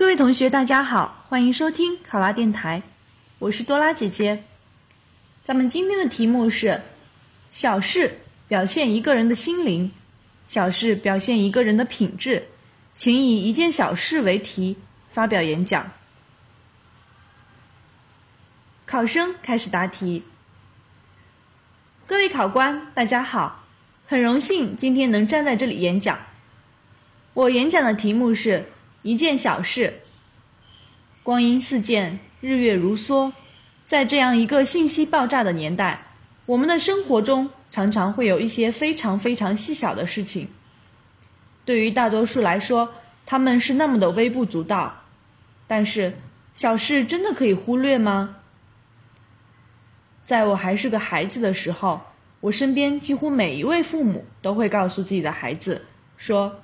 各位同学，大家好，欢迎收听考拉电台，我是多拉姐姐。咱们今天的题目是：小事表现一个人的心灵，小事表现一个人的品质。请以一件小事为题发表演讲。考生开始答题。各位考官，大家好，很荣幸今天能站在这里演讲。我演讲的题目是一件小事。光阴似箭，日月如梭，在这样一个信息爆炸的年代，我们的生活中常常会有一些非常非常细小的事情。对于大多数来说，他们是那么的微不足道，但是小事真的可以忽略吗？在我还是个孩子的时候，我身边几乎每一位父母都会告诉自己的孩子说：“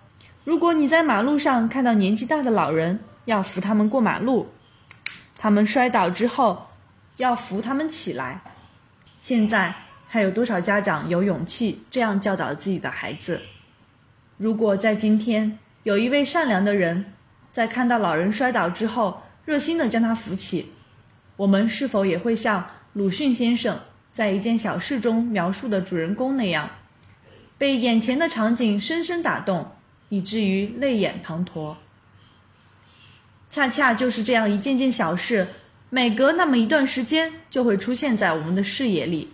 如果你在马路上看到年纪大的老人，要扶他们过马路；他们摔倒之后，要扶他们起来。”现在还有多少家长有勇气这样教导自己的孩子？如果在今天有一位善良的人，在看到老人摔倒之后，热心的将他扶起，我们是否也会像鲁迅先生在一件小事中描述的主人公那样，被眼前的场景深深打动，以至于泪眼滂沱？恰恰就是这样一件件小事，每隔那么一段时间就会出现在我们的视野里，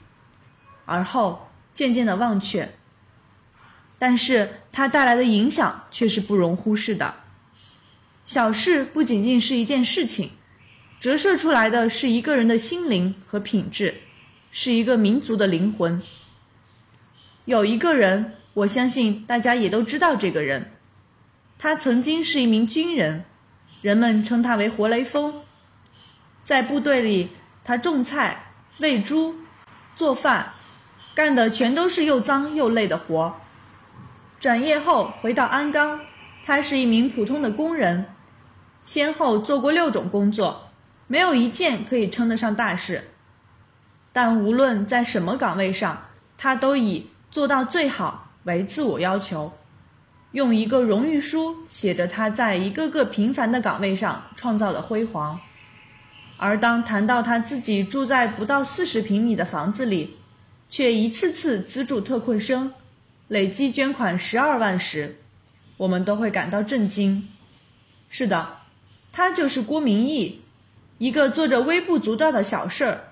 而后渐渐的忘却。但是它带来的影响却是不容忽视的。小事不仅仅是一件事情，折射出来的是一个人的心灵和品质，是一个民族的灵魂。有一个人，我相信大家也都知道这个人，他曾经是一名军人，人们称他为活雷锋。在部队里，他种菜、喂猪、做饭，干的全都是又脏又累的活。转业后回到鞍钢，他是一名普通的工人，先后做过六种工作，没有一件可以称得上大事。但无论在什么岗位上，他都以做到最好为自我要求，用一个荣誉书写着他在一个个平凡的岗位上创造的辉煌。而当谈到他自己住在不到四十平米的房子里，却一次次资助特困生。累计捐款十二万时，我们都会感到震惊。是的，他就是郭明义，一个做着微不足道的小事儿，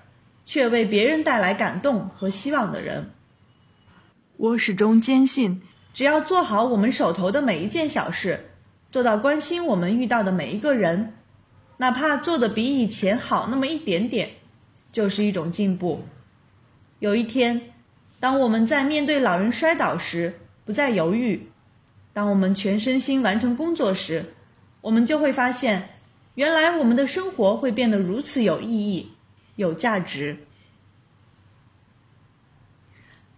却为别人带来感动和希望的人。我始终坚信，只要做好我们手头的每一件小事，做到关心我们遇到的每一个人，哪怕做的比以前好那么一点点，就是一种进步。有一天。当我们在面对老人摔倒时不再犹豫，当我们全身心完成工作时，我们就会发现，原来我们的生活会变得如此有意义、有价值。